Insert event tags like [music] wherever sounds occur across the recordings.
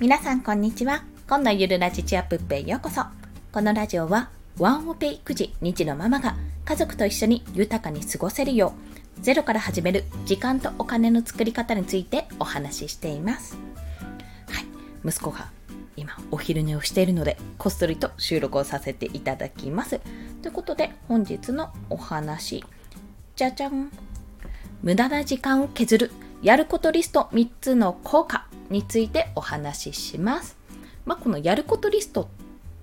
皆さんこんにちは。今度ゆるラジチアップペへようこそ。このラジオは、ワンオペ育児2児のママが家族と一緒に豊かに過ごせるよう、ゼロから始める時間とお金の作り方についてお話ししています。はい、息子が今お昼寝をしているので、こっそりと収録をさせていただきます。ということで、本日のお話、じゃじゃん。無駄な時間を削る、やることリスト3つの効果についてお話しします。まあ、このやることリスト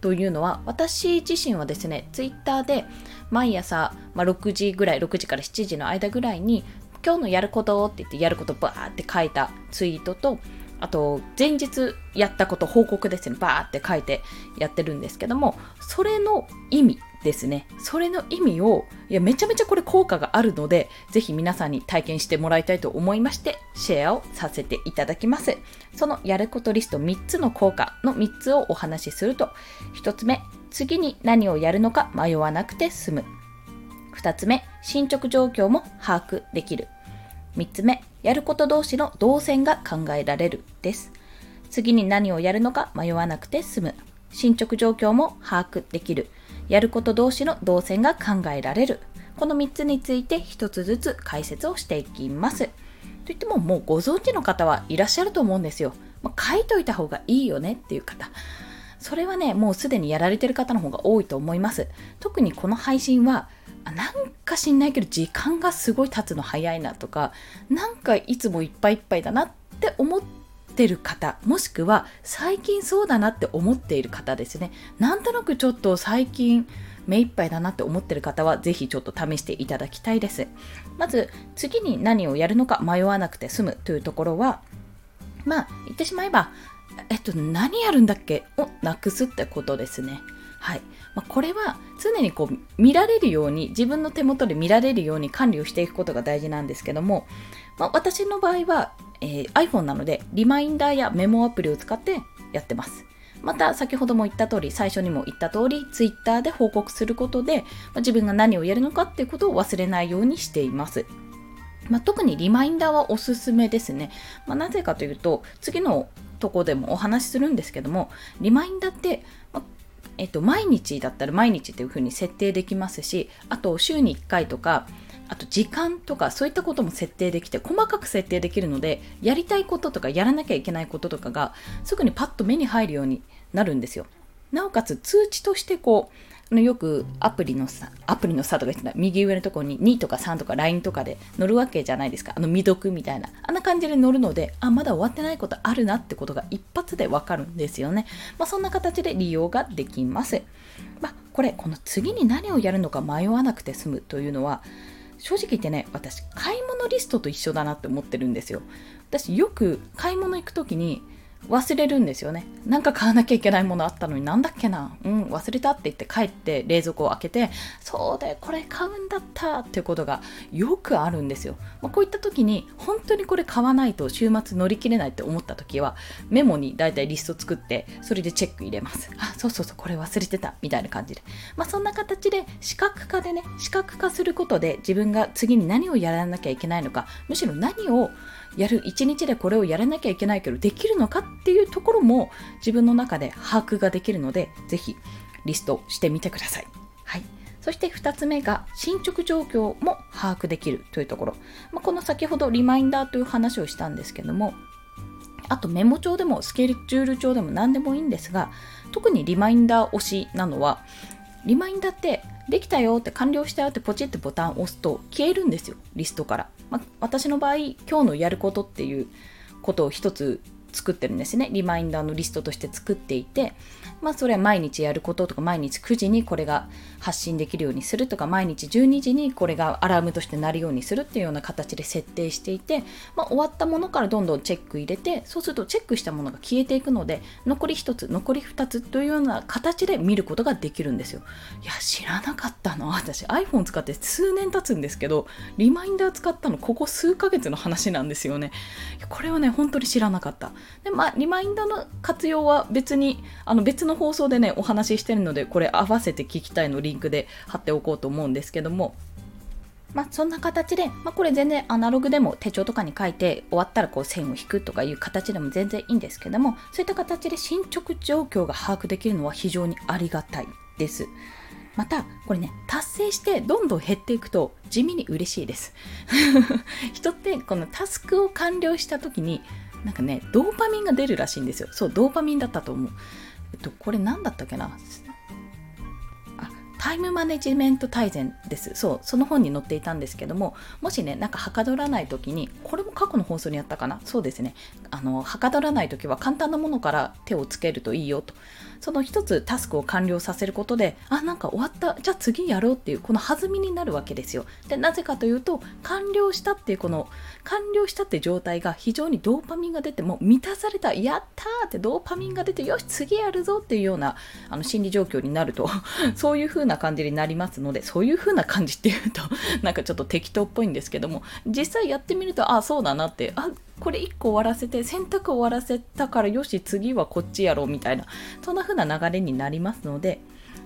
というのは私自身はですねツイッターで毎朝、まあ、6時ぐらい6時から7時の間ぐらいに今日のやることって言ってやることバーって書いたツイートとあと前日やったこと報告ですねバーって書いてやってるんですけどもそれの意味ですね。それの意味をいやめちゃめちゃこれ効果があるのでぜひ皆さんに体験してもらいたいと思いましてシェアをさせていただきます。そのやることリスト3つの効果の3つをお話しすると。1つ目次に何をやるのか迷わなくて済む。2つ目進捗状況も把握できる。3つ目やること同士の動線が考えられる。です。次に何をやるのか迷わなくて済む。進捗状況も把握できる。やること同士の動線が考えられる。この3つについて1つずつ解説をしていきます。といってももうご存知の方はいらっしゃると思うんですよ。まあ、書いといた方がいいよねっていう方。それはね、もうすでにやられてる方の方が多いと思います。特にこの配信は、なんか知んないけど時間がすごい経つの早いなとか、なんかいつもいっぱいいっぱいだなって思っってる方もしくは最近そうだなって思っている方ですね。なんとなくちょっと最近目いっぱいだなって思ってる方はぜひちょっと試していただきたいです。まず次に何をやるのか迷わなくて済むというところはまあ言ってしまえばえっと何やるんだっけをなくすってことですね。はいまあ、これは常にこう見られるように自分の手元で見られるように管理をしていくことが大事なんですけども、まあ、私の場合はえー、iPhone なのでリマインダーやメモアプリを使ってやってます。また先ほども言った通り最初にも言った通り Twitter で報告することで、まあ、自分が何をやるのかっていうことを忘れないようにしています。まあ、特にリマインダーはおすすめですね。まあ、なぜかというと次のとこでもお話しするんですけどもリマインダーって、まあえっと、毎日だったら毎日っていう風に設定できますしあと週に1回とかあと時間とかそういったことも設定できて細かく設定できるのでやりたいこととかやらなきゃいけないこととかがすぐにパッと目に入るようになるんですよ。なおかつ通知としてこうよくアプリのさ、アプリのさとか言ってた右上のところに2とか3とか LINE とかで載るわけじゃないですか。あの未読みたいな。あんな感じで載るので、あ、まだ終わってないことあるなってことが一発でわかるんですよね。まあそんな形で利用ができます。まあこれ、この次に何をやるのか迷わなくて済むというのは、正直言ってね私買い物リストと一緒だなって思ってるんですよ私よく買い物行く時に忘れるんですよね。なんか買わなきゃいけないものあったのになんだっけなうん、忘れたって言って帰って冷蔵庫を開けて、そうだよ、これ買うんだったっていうことがよくあるんですよ。まあ、こういった時に本当にこれ買わないと週末乗り切れないって思った時はメモにだいたいリスト作ってそれでチェック入れます。あ、そうそうそう、これ忘れてたみたいな感じで。まあ、そんな形で視覚化でね、視覚化することで自分が次に何をやらなきゃいけないのか、むしろ何をやる一日でこれをやらなきゃいけないけどできるのかっていうところも自分の中で把握ができるのでぜひリストしてみてください。はい。そして2つ目が進捗状況も把握できるというところ、まあ、この先ほどリマインダーという話をしたんですけどもあとメモ帳でもスケジュール帳でも何でもいいんですが特にリマインダー推しなのはリマインダーってできたよって完了したよってポチってボタンを押すと消えるんですよリストから、まあ、私の場合今日のやることっていうことを一つ作ってるんですね。リマインダーのリストとして作っていてまあそれは毎日やることとか毎日9時にこれが発信できるようにするとか毎日12時にこれがアラームとして鳴るようにするっていうような形で設定していて、まあ、終わったものからどんどんチェック入れてそうするとチェックしたものが消えていくので残り1つ残り2つというような形で見ることができるんですよ。いや知らなかったの私 iPhone 使って数年経つんですけどリマインダー使ったのここ数ヶ月の話なんですよね。これはね本当に知らなかった。でまあリマインダーの活用は別にあの別の放送でねお話ししてるのでこれ合わせて聞きたいのリンクで貼っておこうと思うんですけどもまあ、そんな形で、まあ、これ全然アナログでも手帳とかに書いて終わったらこう線を引くとかいう形でも全然いいんですけどもそういった形で進捗状況が把握できるのは非常にありがたいです。またこれね達成してどんどん減っていくと地味に嬉しいです [laughs] 人ってこのタスクを完了した時になんかねドーパミンが出るらしいんですよそうドーパミンだったと思うえっとこれ何だったっけな？タイムマネジメント大全です。そう、その本に載っていたんですけども、もしね、なんかはかどらない時に、これも過去の放送にあったかな？そうですね。あの、はかどらない時は簡単なものから手をつけるといいよと。その一つタスクを完了させることで、あ、なんか終わった、じゃあ次やろうっていう、この弾みになるわけですよ。で、なぜかというと、完了したっていう、この、完了したって状態が非常にドーパミンが出て、も満たされた、やったーってドーパミンが出て、よし、次やるぞっていうような、あの、心理状況になると、[laughs] そういう風な感じになりますので、そういう風な感じっていうと、なんかちょっと適当っぽいんですけども、実際やってみると、あ、そうだなって、あ、これ1個終わらせて洗濯終わらせたからよし次はこっちやろうみたいなそんな風な流れになりますので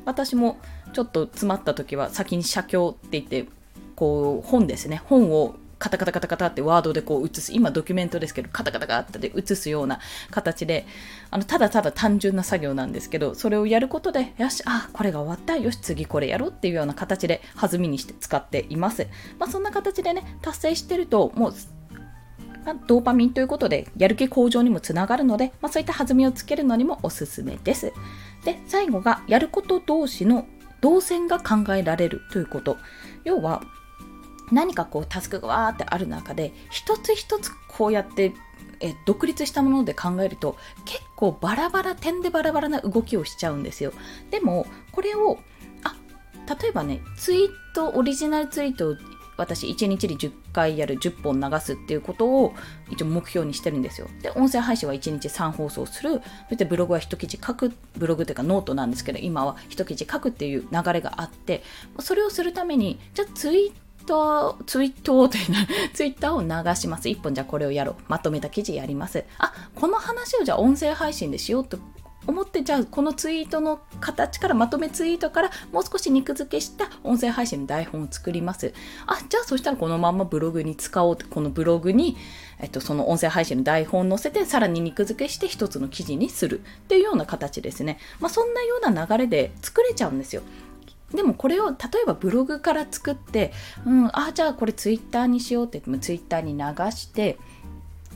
私もちょっと詰まった時は先に写経って言ってこう本ですね本をカタカタカタカタってワードでこう写す今ドキュメントですけどカタカタカタで写すような形であのただただ単純な作業なんですけどそれをやることでよしあこれが終わったよし次これやろうっていうような形で弾みにして使っています、まあ、そんな形でね達成してるともうまあ、ドーパミンということでやる気向上にもつながるので、まあ、そういった弾みをつけるのにもおすすめです。で最後がやること同士の動線が考えられるということ要は何かこうタスクがわーってある中で一つ一つこうやってえ独立したもので考えると結構バラバラ点でバラバラな動きをしちゃうんですよでもこれをあ例えばねツイートオリジナルツイートを私1日に10回やる10本流すっていうことを一応目標にしてるんですよ。で、音声配信は1日3放送する。そしてブログは一記事書く。ブログっていうかノートなんですけど、今は一記事書くっていう流れがあって、それをするために、じゃあツイッター、ツイートというな、[laughs] ツイッターを流します。1本じゃあこれをやろう。まとめた記事やります。あ、この話をじゃあ音声配信でしようと思ってじゃあこのツイートの形からまとめツイートからもう少し肉付けした音声配信の台本を作ります。あじゃあそしたらこのままブログに使おうこのブログに、えっと、その音声配信の台本を載せてさらに肉付けして一つの記事にするっていうような形ですね、まあ、そんなような流れで作れちゃうんですよ。でもこれを例えばブログから作って、うん、あじゃあこれツイッターにしようって言ってもツイッターに流して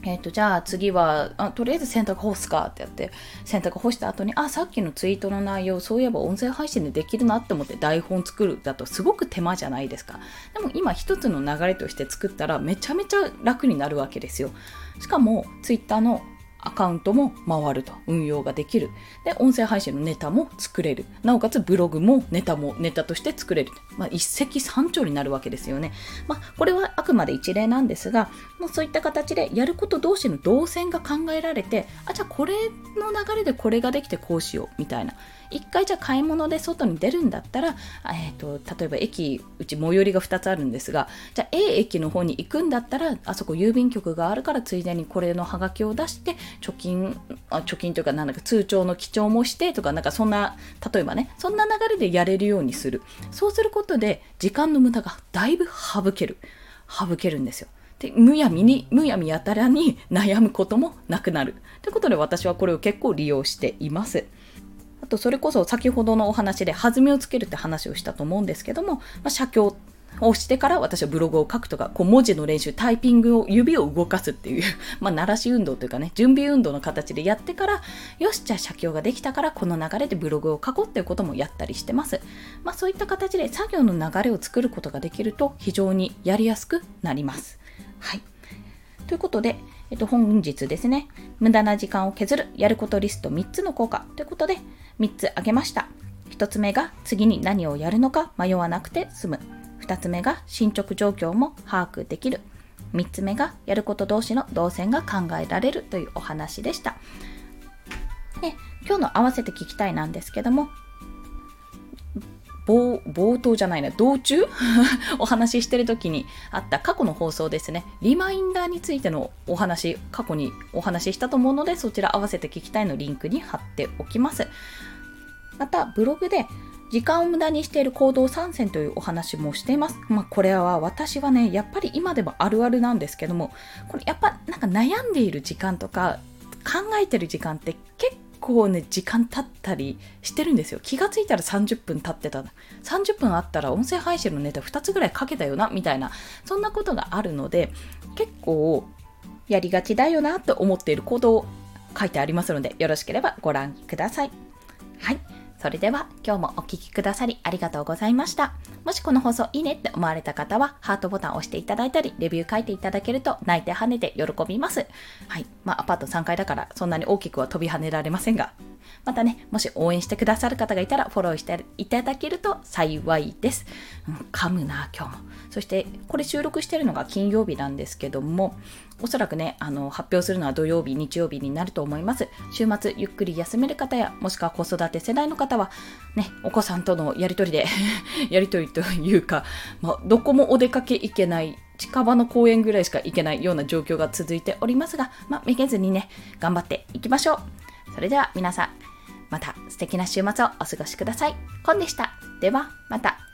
えっ、ー、と、じゃあ次はあ、とりあえず洗濯干すかってやって、洗濯干した後に、あ、さっきのツイートの内容、そういえば音声配信でできるなって思って台本作るだとすごく手間じゃないですか。でも今一つの流れとして作ったらめちゃめちゃ楽になるわけですよ。しかも、ツイッターのアカウントも回ると運用ができる。で音声配信のネタも作れる。なおかつブログもネタもネタとして作れる、まあ、一石三鳥になるわけですよね、まあ、これはあくまで一例なんですがもうそういった形でやること同士の動線が考えられてあじゃあこれの流れでこれができてこうしようみたいな。一回じゃあ買い物で外に出るんだったら、えーと、例えば駅うち最寄りが2つあるんですがじゃあ A 駅の方に行くんだったらあそこ郵便局があるからついでにこれのハガキを出して貯金あ貯金というかなんか通帳の記帳もしてとかなんかそんな例えばねそんな流れでやれるようにする。そうすることで時間の無駄がだいぶ省ける。省けるんですよ。でむやみにむやみやたらに悩むこともなくなる。ということで私はこれを結構利用しています。とそれこそ先ほどのお話で弾みをつけるって話をしたと思うんですけども、まあ、写経をしてから私はブログを書くとか、こう文字の練習、タイピングを、指を動かすっていう、[laughs] まあ、鳴らし運動というかね、準備運動の形でやってから、よし、じゃあ写経ができたから、この流れでブログを書こうっていうこともやったりしてます。まあ、そういった形で作業の流れを作ることができると、非常にやりやすくなります。はい。ということで、えっと、本日ですね、無駄な時間を削る、やることリスト3つの効果ということで、3つ挙げました。1つ目が次に何をやるのか迷わなくて済む。2つ目が進捗状況も把握できる。3つ目がやること同士の動線が考えられるというお話でした。で今日の合わせて聞きたいなんですけども冒冒頭じゃないな、道中？[laughs] お話ししてる時にあった過去の放送ですね。リマインダーについてのお話、過去にお話ししたと思うので、そちら合わせて聞きたいのリンクに貼っておきます。また、ブログで時間を無駄にしている行動参戦というお話もしています。まあ、これは私はね、やっぱり今でもあるあるなんですけども、これやっぱなんか悩んでいる時間とか考えてる時間って結構ね、時間経ったりしてるんですよ。気がついたら30分経ってた。30分あったら音声配信のネタ2つぐらいかけたよな、みたいな、そんなことがあるので、結構やりがちだよなと思っている行動を書いてありますので、よろしければご覧ください。はい。それでは今日もお聴きくださりありがとうございました。もしこの放送いいねって思われた方はハートボタンを押していただいたり、レビュー書いていただけると泣いて跳ねて喜びます。はい。まあアパート3階だからそんなに大きくは飛び跳ねられませんが、またね、もし応援してくださる方がいたらフォローしていただけると幸いです。うん、噛むな、今日も。そして、これ収録してるのが金曜日なんですけども、おそらくね、あの、発表するのは土曜日、日曜日になると思います。週末、ゆっくり休める方や、もしくは子育て世代の方は、ね、お子さんとのやりとりで [laughs] やりとりというか、まあ、どこもお出かけ行けない近場の公園ぐらいしか行けないような状況が続いておりますが、まあ、めげずにね、頑張っていきましょう。それでは皆さん、また素敵な週末をお過ごしください。コンでした。では、また。